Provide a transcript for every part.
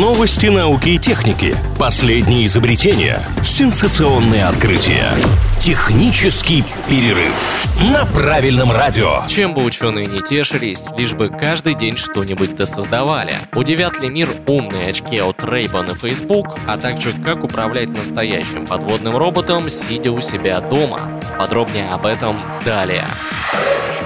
Новости науки и техники. Последние изобретения. Сенсационные открытия. Технический перерыв на правильном радио. Чем бы ученые не тешились, лишь бы каждый день что-нибудь досоздавали. Удивят ли мир умные очки от Ray-Ban и Facebook, а также как управлять настоящим подводным роботом, сидя у себя дома. Подробнее об этом далее.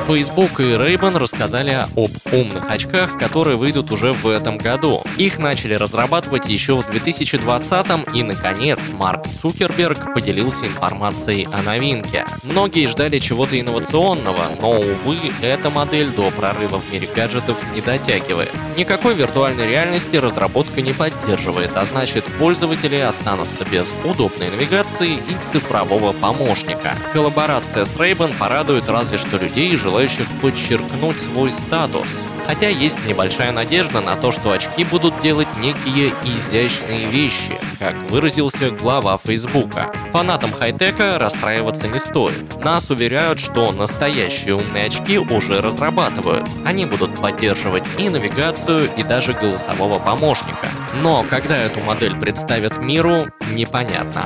Facebook и Ray-Ban рассказали об умных очках, которые выйдут уже в этом году. Их начали разрабатывать еще в 2020 и, наконец, Марк Цукерберг поделился информацией о новинке. Многие ждали чего-то инновационного, но, увы, эта модель до прорыва в мире гаджетов не дотягивает. Никакой виртуальной реальности разработка не поддерживает, а значит, пользователи останутся без удобной навигации и цифрового помощника. Коллаборация с Ray-Ban порадует разве что людей, желающих подчеркнуть свой статус. Хотя есть небольшая надежда на то, что очки будут делать некие изящные вещи, как выразился глава Фейсбука. Фанатам хай-тека расстраиваться не стоит. Нас уверяют, что настоящие умные очки уже разрабатывают. Они будут поддерживать и навигацию, и даже голосового помощника. Но когда эту модель представят миру, непонятно.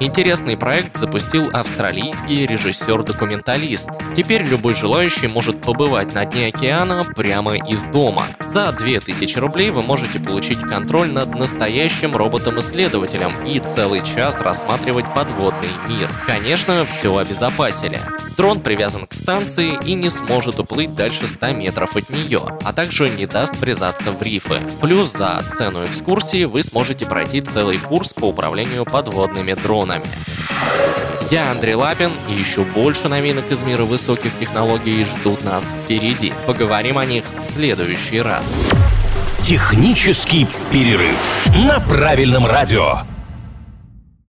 Интересный проект запустил австралийский режиссер-документалист. Теперь любой желающий может побывать на дне океана прямо из дома. За 2000 рублей вы можете получить контроль над настоящим роботом-исследователем и целый час рассматривать подводный мир. Конечно, все обезопасили. Дрон привязан к станции и не сможет уплыть дальше 100 метров от нее, а также не даст врезаться в рифы. Плюс за цену экскурсии вы сможете пройти целый курс по управлению подводными дронами. Я Андрей Лапин, и еще больше новинок из мира высоких технологий ждут нас впереди. Поговорим о них в следующий раз. Технический перерыв на правильном радио.